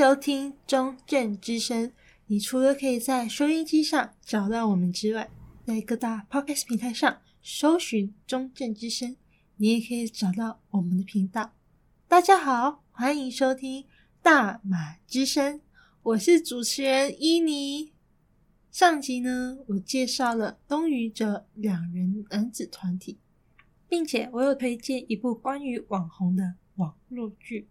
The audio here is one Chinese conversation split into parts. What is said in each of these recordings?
收听中正之声。你除了可以在收音机上找到我们之外，在各大 Podcast 平台上搜寻中正之声，你也可以找到我们的频道。大家好，欢迎收听大马之声，我是主持人伊妮。上集呢，我介绍了东雨者两人男子团体，并且我有推荐一部关于网红的网络剧。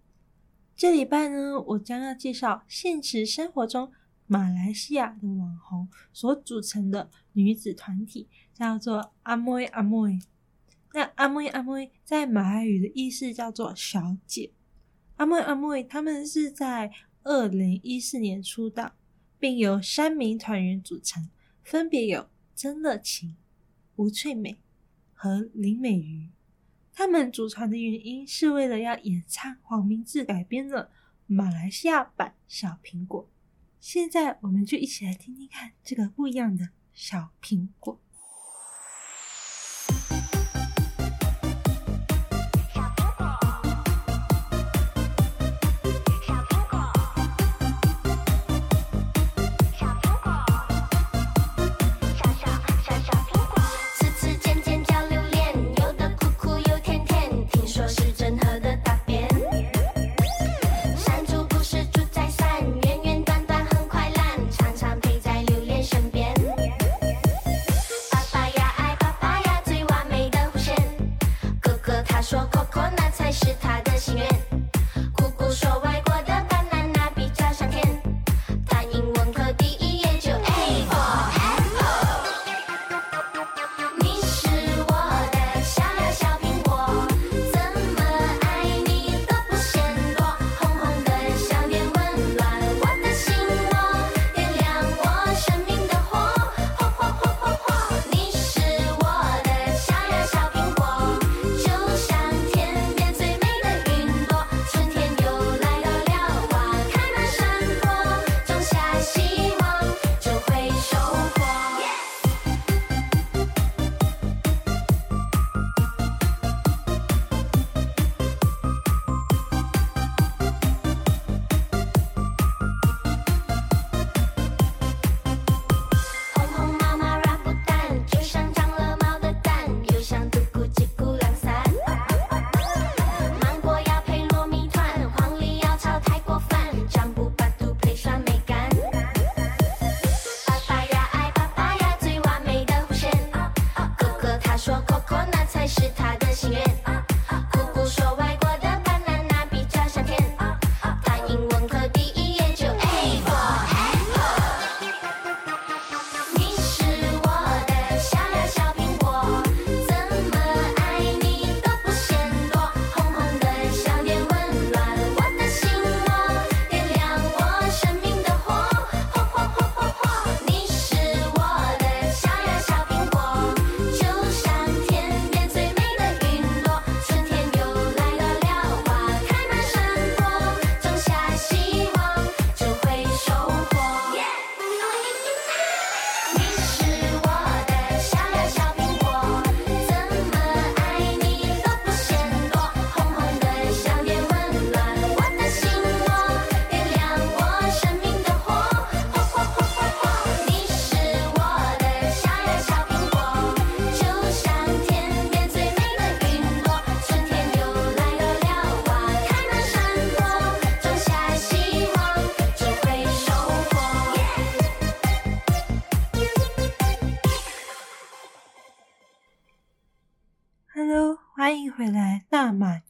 这礼拜呢，我将要介绍现实生活中马来西亚的网红所组成的女子团体，叫做阿妹阿妹。那阿妹阿妹在马来语的意思叫做小姐。阿妹阿妹他们是在二零一四年出道。并由三名团员组成，分别有曾乐晴、吴翠美和林美瑜。他们组团的原因是为了要演唱黄明志改编的马来西亚版《小苹果》。现在，我们就一起来听听看这个不一样的小苹果。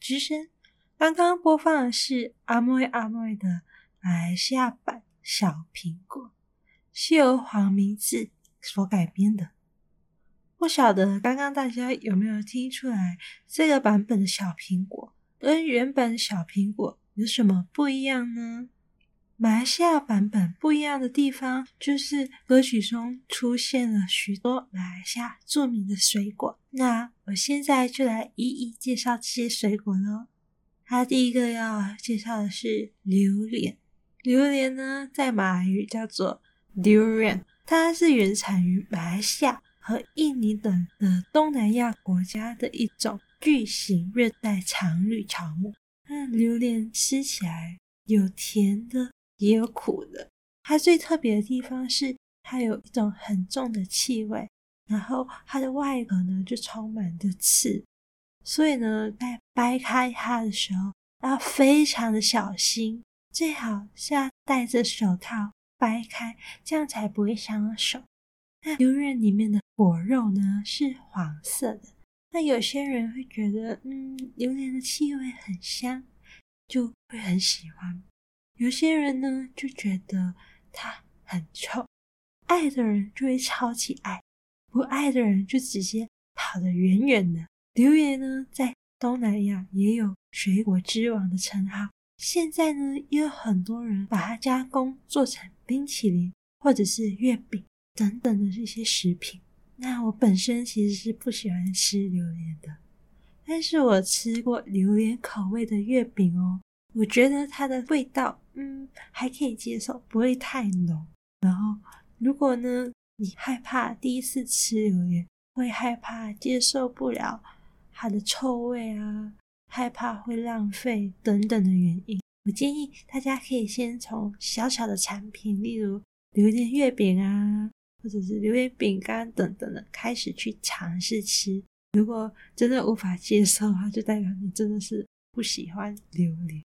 之声。刚刚播放的是阿妹阿妹的马来西亚版《小苹果》，是由黄明志所改编的。不晓得刚刚大家有没有听出来，这个版本的小苹果跟原本的小苹果有什么不一样呢？马来西亚版本不一样的地方，就是歌曲中出现了许多马来西亚著名的水果。那我现在就来一一介绍这些水果喽。它第一个要介绍的是榴莲。榴莲呢，在马来语叫做 durian，它是原产于马来西亚和印尼等的东南亚国家的一种巨型热带常绿乔木。那榴莲吃起来有甜的。也有苦的。它最特别的地方是，它有一种很重的气味，然后它的外壳呢就充满着刺，所以呢，在掰开它的时候要非常的小心，最好是要戴着手套掰开，这样才不会伤手。那榴莲里面的果肉呢是黄色的，那有些人会觉得，嗯，榴莲的气味很香，就会很喜欢；有些人呢就觉得它很臭，爱的人就会超级爱，不爱的人就直接跑得远远的。榴莲呢，在东南亚也有水果之王的称号，现在呢也有很多人把它加工做成冰淇淋或者是月饼。等等的这些食品，那我本身其实是不喜欢吃榴莲的，但是我吃过榴莲口味的月饼哦，我觉得它的味道，嗯，还可以接受，不会太浓。然后，如果呢，你害怕第一次吃榴莲，会害怕接受不了它的臭味啊，害怕会浪费等等的原因，我建议大家可以先从小小的产品，例如榴莲月饼啊。或者是榴莲饼干等等的，开始去尝试吃。如果真的无法接受的话，就代表你真的是不喜欢榴莲。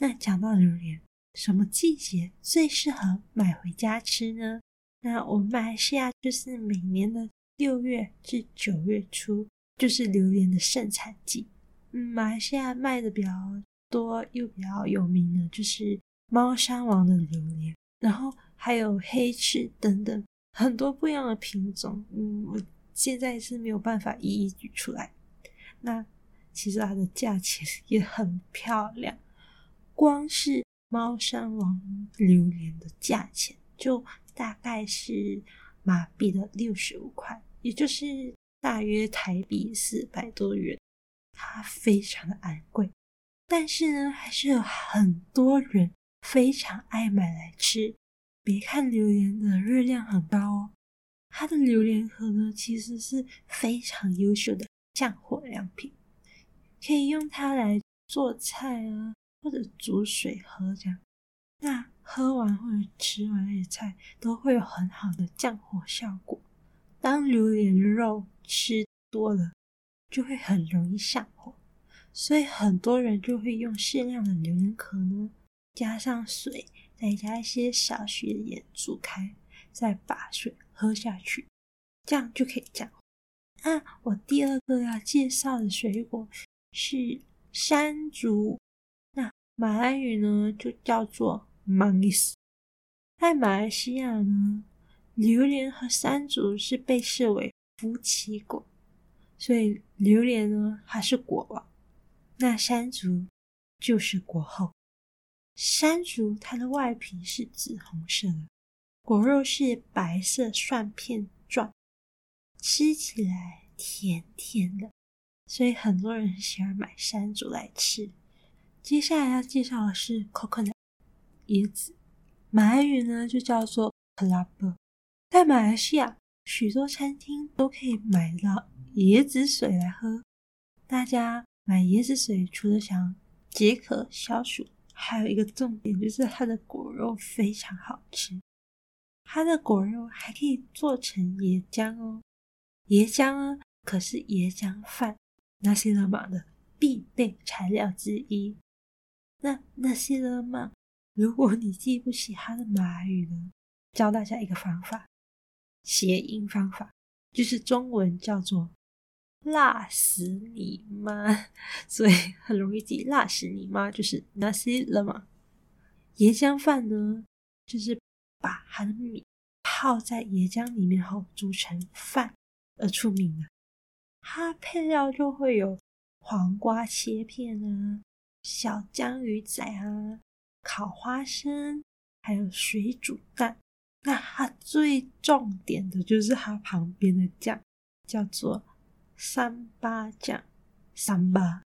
那讲到榴莲，什么季节最适合买回家吃呢？那我们马来西亚就是每年的六月至九月初，就是榴莲的盛产季。嗯，马来西亚卖的比较多又比较有名的，就是猫山王的榴莲，然后还有黑翅等等。很多不一样的品种，嗯，我现在是没有办法一一举出来。那其实它的价钱也很漂亮，光是猫山王榴莲的价钱就大概是马币的六十五块，也就是大约台币四百多元，它非常的昂贵。但是呢，还是有很多人非常爱买来吃。别看榴莲的热量很高哦，它的榴莲壳呢，其实是非常优秀的降火良品，可以用它来做菜啊，或者煮水喝这样。那喝完或者吃完那些菜，都会有很好的降火效果。当榴莲肉吃多了，就会很容易上火，所以很多人就会用适量的榴莲壳呢，加上水。再加一些少许的盐煮开，再把水喝下去，这样就可以降火。那我第二个要介绍的水果是山竹，马来语呢就叫做 Manggis。在马来西亚呢，榴莲和山竹是被视为夫妻果，所以榴莲呢还是果王，那山竹就是果后。山竹它的外皮是紫红色的，果肉是白色蒜片状，吃起来甜甜的，所以很多人喜欢买山竹来吃。接下来要介绍的是 coconut 椰子，马来语呢就叫做 kelapa。在马来西亚，许多餐厅都可以买到椰子水来喝。大家买椰子水，除了想解渴消暑。还有一个重点就是它的果肉非常好吃，它的果肉还可以做成椰浆哦。椰浆啊，可是椰浆饭 nasi lemak 的必备材料之一。那那些人嘛如果你记不起它的马来语呢，教大家一个方法，谐音方法，就是中文叫做。辣死你妈！所以很容易记，辣死你妈就是 nasi lemak。椰浆饭呢，就是把它的米泡在椰浆里面后煮成饭而出名的。它配料就会有黄瓜切片啊、小江鱼仔啊、烤花生，还有水煮蛋。那它最重点的就是它旁边的酱，叫做。三八酱，三八。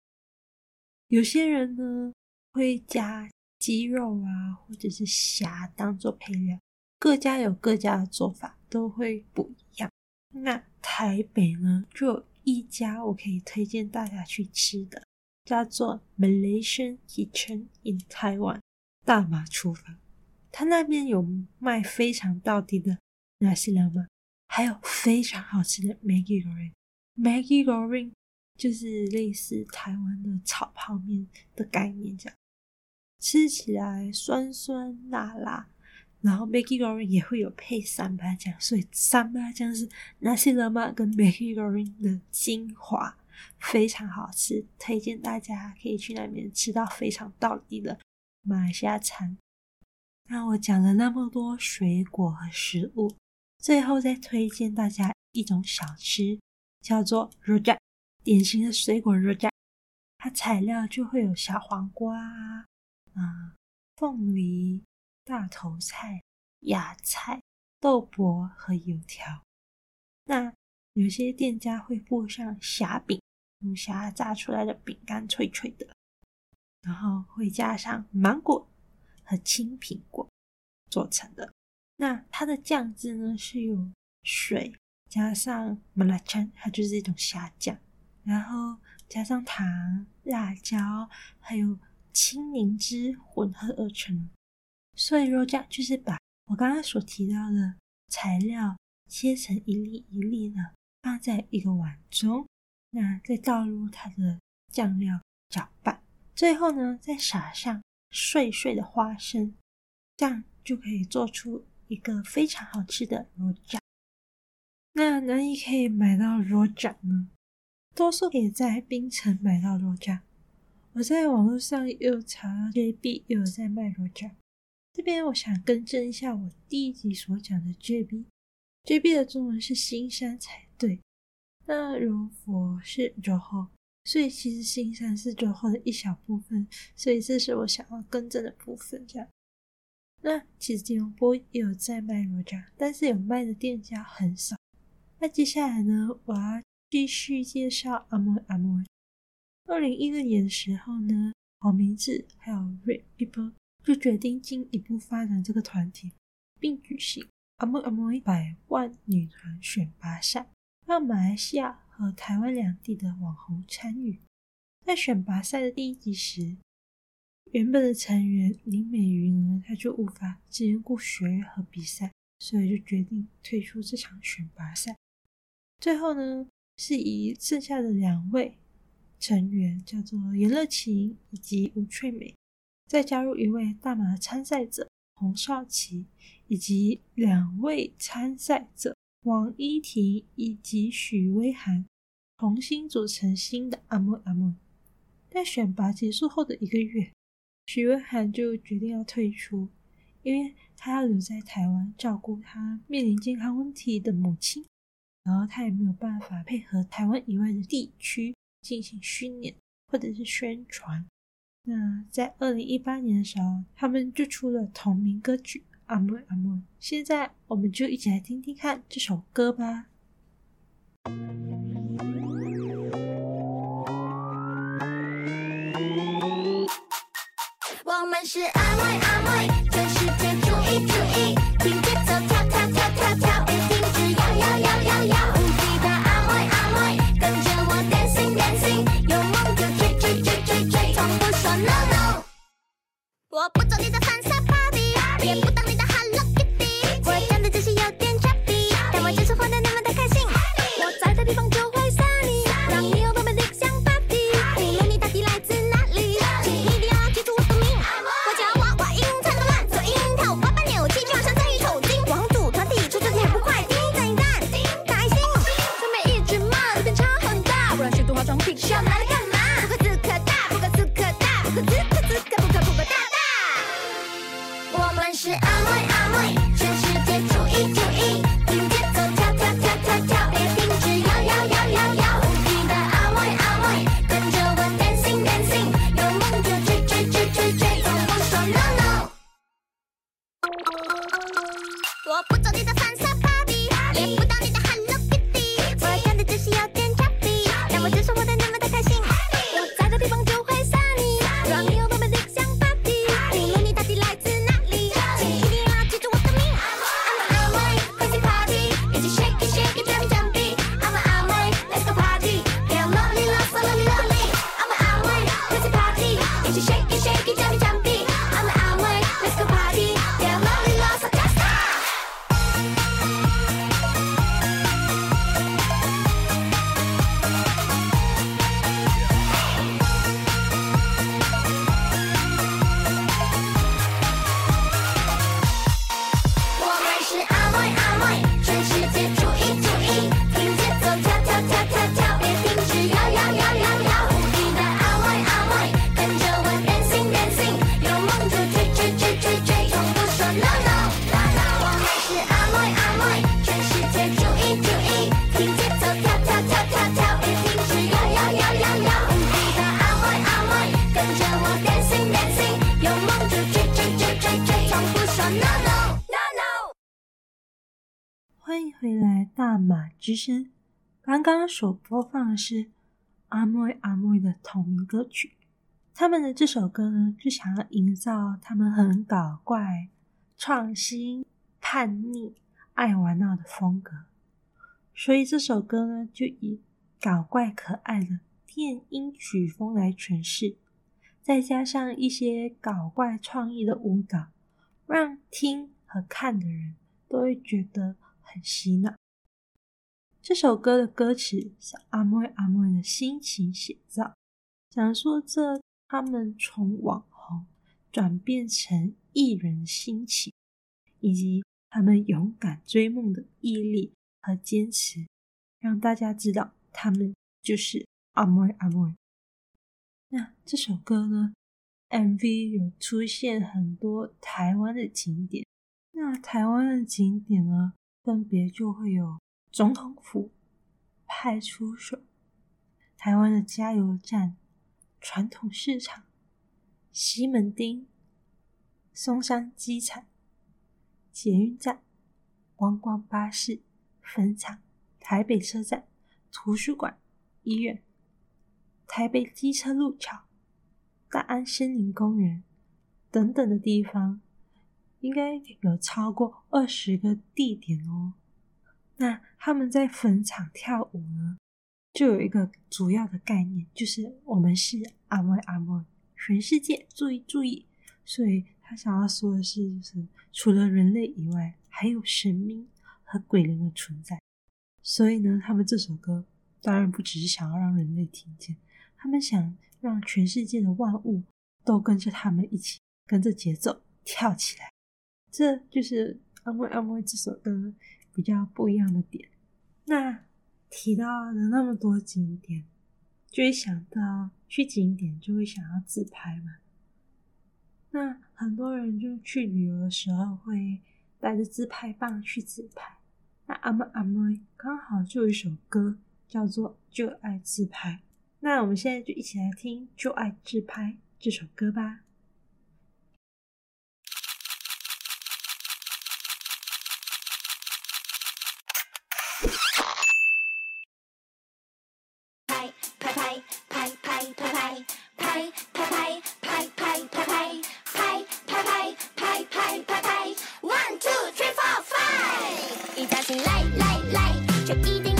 有些人呢会加鸡肉啊，或者是虾当做配料，各家有各家的做法，都会不一样。那台北呢，就有一家我可以推荐大家去吃的，叫做 Malaysian Kitchen in Taiwan，大马厨房。他那边有卖非常到底的 nasi lemak，还有非常好吃的 Maggi goreng。Maggi goreng 就是类似台湾的炒泡面的概念，这样吃起来酸酸辣辣。然后 Maggi goreng 也会有配三八酱，所以三八酱是 nasi lemak 跟 Maggi goreng 的精华，非常好吃，推荐大家可以去那边吃到非常道地的马来西亚餐。那我讲了那么多水果和食物，最后再推荐大家一种小吃，叫做 rojak，典型的水果 rojak，它材料就会有小黄瓜啊、凤梨。大头菜、芽菜、豆卜和油条。那有些店家会附上虾饼，用虾炸出来的饼干，脆脆的。然后会加上芒果和青苹果做成的。那它的酱汁呢，是有水加上马拉酱，它就是一种虾酱，然后加上糖、辣椒还有青柠汁混合而成。所以肉酱就是把我刚刚所提到的材料切成一粒一粒的，放在一个碗中，那再倒入它的酱料搅拌，最后呢再撒上碎碎的花生，这样就可以做出一个非常好吃的肉酱。那哪里可以买到肉酱呢？多数可以在槟城买到肉酱。我在网络上又查 JB 又有在卖肉酱。这边我想更正一下我第一集所讲的 JB JB 的中文是新山才对。那柔佛是柔后，所以其实新山是柔后的一小部分，所以这是我想要更正的部分。这样，那其实吉隆坡也有在卖肉酱，但是有卖的店家很少。那接下来呢，我要继续介绍阿莫阿莫。二零一六年的时候呢，黄明志还有 Red People。就决定进一步发展这个团体，并举行阿莫阿莫百万女团选拔赛，让马来西亚和台湾两地的网红参与。在选拔赛的第一集时，原本的成员林美云呢，她就无法兼顾学业和比赛，所以就决定退出这场选拔赛。最后呢，是以剩下的两位成员，叫做颜乐琴以及吴翠美。再加入一位大马的参赛者洪少奇，以及两位参赛者王依婷以及许威涵，重新组成新的阿莫阿莫。在选拔结束后的一个月，许威涵就决定要退出，因为他要留在台湾照顾他面临健康问题的母亲，然后他也没有办法配合台湾以外的地区进行训练或者是宣传。那在二零一八年的时候，他们就出了同名歌曲《阿莫阿莫》。现在我们就一起来听听看这首歌吧。我们是阿莫阿莫，全世界注意注意，听节奏跳跳跳跳跳，别停止摇摇摇摇摇。我不走你的反欢迎回来，大马之声。刚刚所播放的是阿妹阿妹的同名歌曲。他们的这首歌呢，就想要营造他们很搞怪、创新、叛逆、爱玩闹的风格，所以这首歌呢，就以搞怪可爱的电音曲风来诠释，再加上一些搞怪创意的舞蹈，让听和看的人都会觉得很洗脑。这首歌的歌词是阿妹阿妹的心情写照，讲述这他们从网红转变成艺人的心情，以及他们勇敢追梦的毅力和坚持，让大家知道他们就是阿妹阿妹。那这首歌呢，MV 有出现很多台湾的景点，那台湾的景点呢，分别就会有。总统府、派出所、台湾的加油站、传统市场、西门町、松山机场、捷运站、观光巴士、坟场、台北车站、图书馆、医院、台北机车路桥、大安森林公园等等的地方，应该有超过二十个地点哦。那他们在坟场跳舞呢，就有一个主要的概念，就是我们是阿莫阿莫，全世界注意注意。所以他想要说的是，就是除了人类以外，还有神明和鬼灵的存在。所以呢，他们这首歌当然不只是想要让人类听见，他们想让全世界的万物都跟着他们一起跟着节奏跳起来。这就是阿妹阿妹这首歌。比较不一样的点，那提到了那么多景点，就会想到去景点就会想要自拍嘛。那很多人就去旅游的时候会带着自拍棒去自拍。那阿妹阿妹刚好就有一首歌叫做《就爱自拍》，那我们现在就一起来听《就爱自拍》这首歌吧。一定。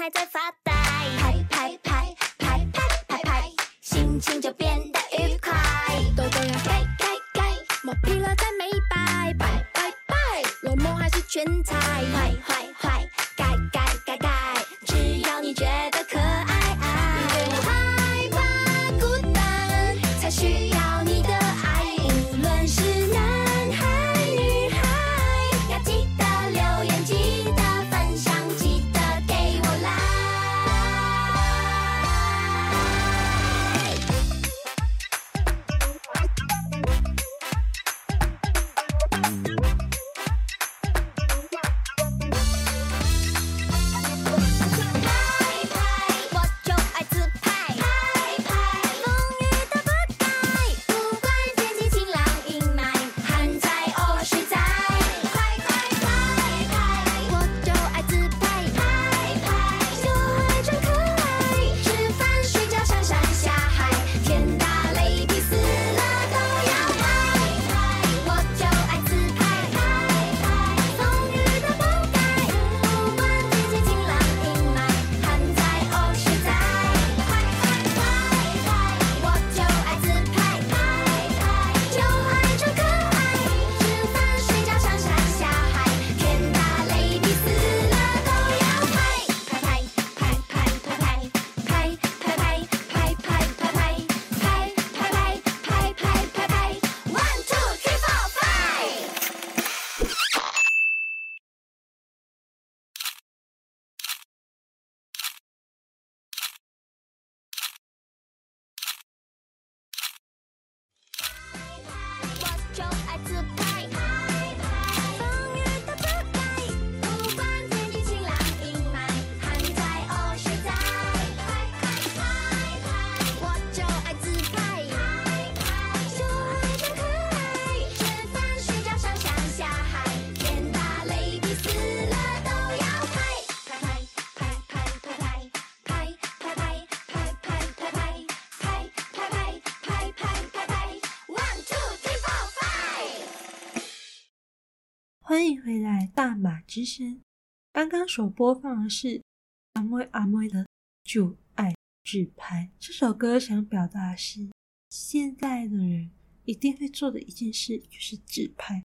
还在发欢迎回来，大马之声。刚刚所播放的是阿妹阿妹的《就爱自拍》这首歌，想表达的是现在的人一定会做的一件事就是自拍。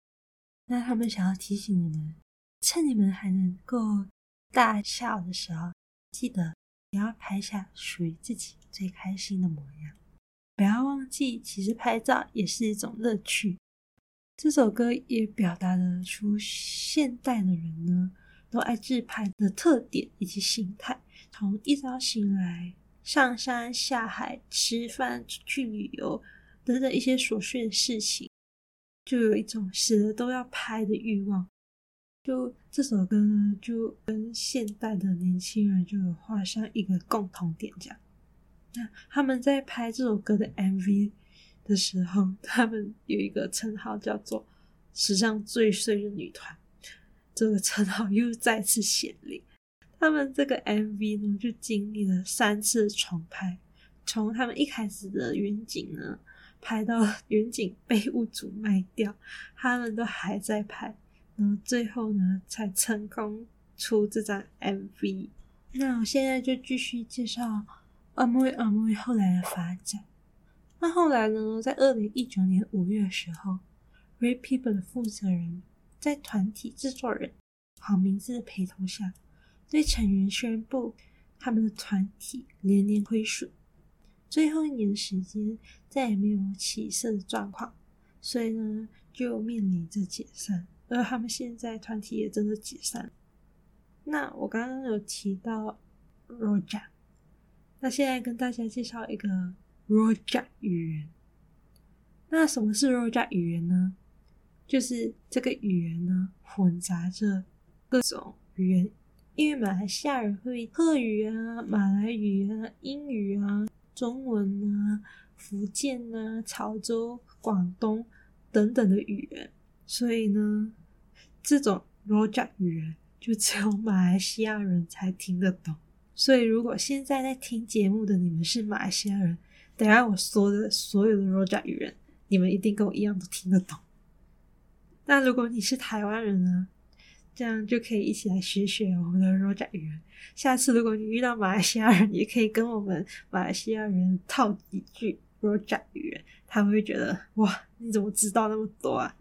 那他们想要提醒你们，趁你们还能够大笑的时候，记得也要拍下属于自己最开心的模样。不要忘记，其实拍照也是一种乐趣。这首歌也表达了出现代的人呢，都爱自拍的特点以及心态。从一早醒来、上山下海、吃饭、去旅游等等一些琐碎的事情，就有一种死了都要拍的欲望。就这首歌呢，就跟现代的年轻人就有画上一个共同点，这样。那他们在拍这首歌的 MV。的时候，他们有一个称号叫做“史上最碎的女团”，这个称号又再次显灵。他们这个 MV 呢，就经历了三次重拍，从他们一开始的远景呢，拍到 远景被物主卖掉，他们都还在拍，然后最后呢，才成功出这张 MV。那我现在就继续介绍阿妹阿妹后来的发展。那后来呢？在二零一九年五月的时候，Red People 的负责人在团体制作人黄明志的陪同下，对成员宣布他们的团体连年亏损，最后一年的时间再也没有起色的状况，所以呢，就面临着解散。而他们现在团体也真的解散。那我刚刚有提到 Roja，那现在跟大家介绍一个。Roja 语言，那什么是 Roja 语言呢？就是这个语言呢，混杂着各种语言，因为马来西亚人会客语啊、马来语啊、英语啊、中文啊、福建啊、潮州、广东等等的语言，所以呢，这种 Roja 语言就只有马来西亚人才听得懂。所以，如果现在在听节目的你们是马来西亚人，等下我说的所有的 Roja 语言，你们一定跟我一样都听得懂。那如果你是台湾人呢？这样就可以一起来学学我们的 Roja 语言。下次如果你遇到马来西亚人，也可以跟我们马来西亚人套几句 Roja 语言，他们会觉得哇，你怎么知道那么多啊？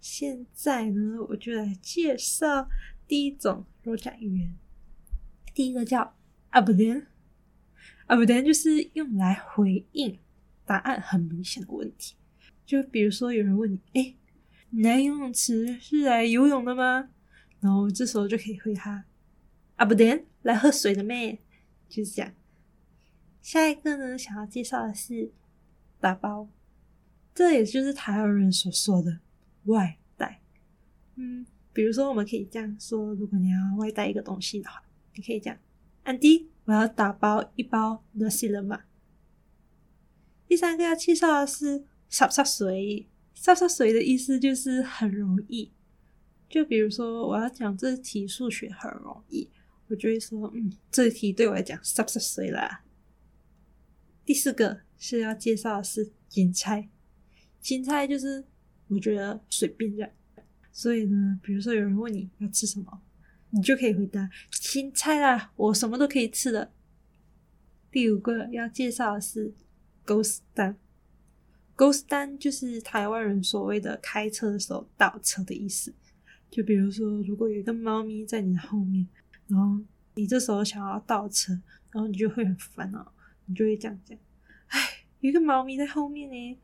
现在呢，我就来介绍第一种 Roja 语言，第一个叫。啊，不啊不对，就是用来回应答案很明显的问题。就比如说，有人问你：“哎，你来游泳池是来游泳的吗？”然后这时候就可以回他：“啊，不对，来喝水的咩？”就是这样。下一个呢，想要介绍的是打包，这也就是台湾人所说的外带。嗯，比如说，我们可以这样说：如果你要外带一个东西的话，你可以这样，安迪。我要打包一包 nasi lemak。第三个要介绍的是“湿湿碎”，“湿湿碎”的意思就是很容易。就比如说，我要讲这题数学很容易，我就会说：“嗯，这题对我来讲湿湿碎啦。”第四个是要介绍的是“芹菜”，芹菜就是我觉得随便这样。所以呢，比如说有人问你要吃什么？你就可以回答青菜啦，我什么都可以吃的。第五个要介绍的是 Ghost Stand，Ghost Stand 就是台湾人所谓的开车的时候倒车的意思。就比如说，如果有一个猫咪在你的后面，然后你这时候想要倒车，然后你就会很烦恼，你就会这样讲：哎，有一个猫咪在后面呢，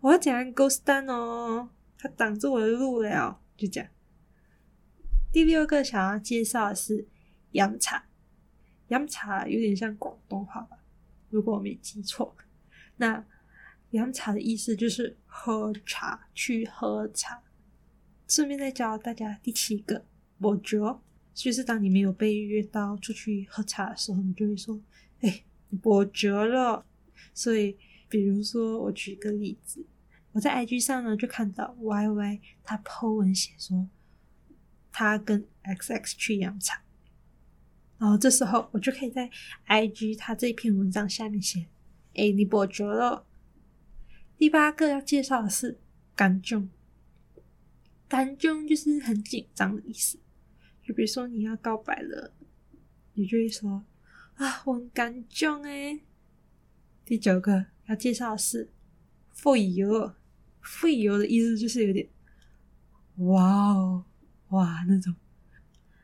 我要讲 Ghost Stand 哦，它挡住我的路了，就这样。第六个想要介绍的是“洋茶”，“洋茶”有点像广东话吧，如果我没记错。那“洋茶”的意思就是喝茶，去喝茶。顺便再教大家第七个“伯爵”，就是当你没有被约到出去喝茶的时候，你就会说：“哎，伯爵了。”所以，比如说我举个例子，我在 IG 上呢就看到 YY 他 po 文写说。他跟 XX 去饮茶，然后这时候我就可以在 IG 他这篇文章下面写：“哎，你伯爵了。”第八个要介绍的是“干种”，感动就是很紧张的意思。就比如说你要告白了，你就会说啊，我很感动诶。第九个要介绍的是 “for you”，“for you” 的意思就是有点哇哦哇那种。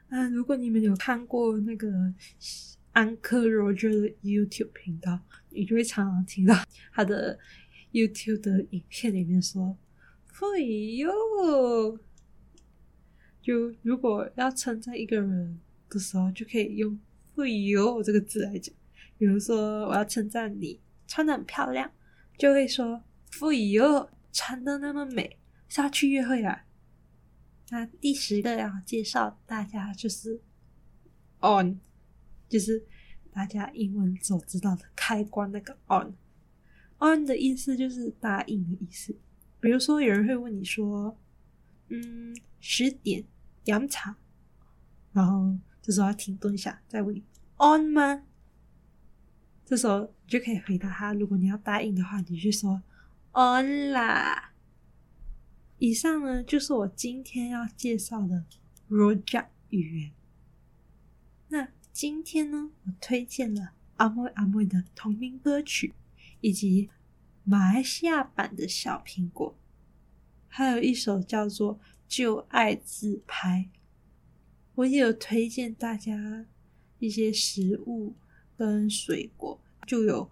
啊，如果你们有看过那个安克罗杰的 YouTube 频道，你就会常常听到他的 YouTube 的影片里面说 “for you”。就如果要称赞一个人的时候，就可以用 “for you” 这个字来讲。比如说，我要称赞你穿的很漂亮，就会说 “for you”，穿的那么美，是要去约会啊。那第十个要介绍大家就是 “on”，就是大家英文所知道的开关那个 “on”。“on” 的意思就是答应的意思。比如说，有人会问你说：“嗯，十点。”饮茶，然后这时候要停顿一下，再问你 on 吗？这时候你就可以回答他。如果你要答应的话，你就说 on 啦。以上呢，就是我今天要介绍的 Roja 语言。那今天呢，我推荐了阿妹阿妹的同名歌曲，以及马来西亚版的小苹果，还有一首叫做。就爱自拍，我也有推荐大家一些食物跟水果，就有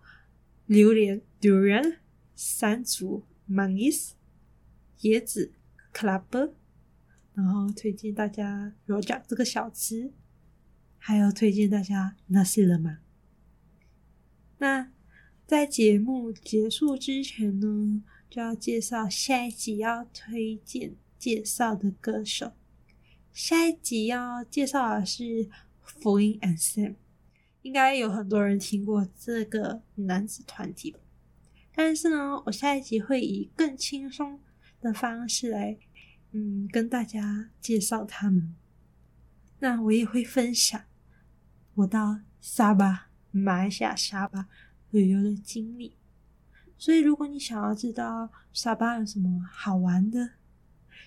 榴莲 （durian）、山竹 （mangis）、椰子 club，然后推荐大家 rojak 这个小吃，还有推荐大家 nasi lemak。那在节目结束之前呢，就要介绍下一集要推荐。介绍的歌手，下一集要介绍的是 Flynn and Sam，应该有很多人听过这个男子团体吧？但是呢，我下一集会以更轻松的方式来，嗯，跟大家介绍他们。那我也会分享我到沙巴，马来西亚沙巴旅游的经历。所以，如果你想要知道沙巴有什么好玩的，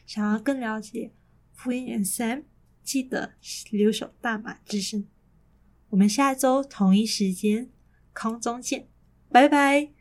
想要更了解 Flynn and Sam，记得留守大马之声。我们下周同一时间空中见，拜拜。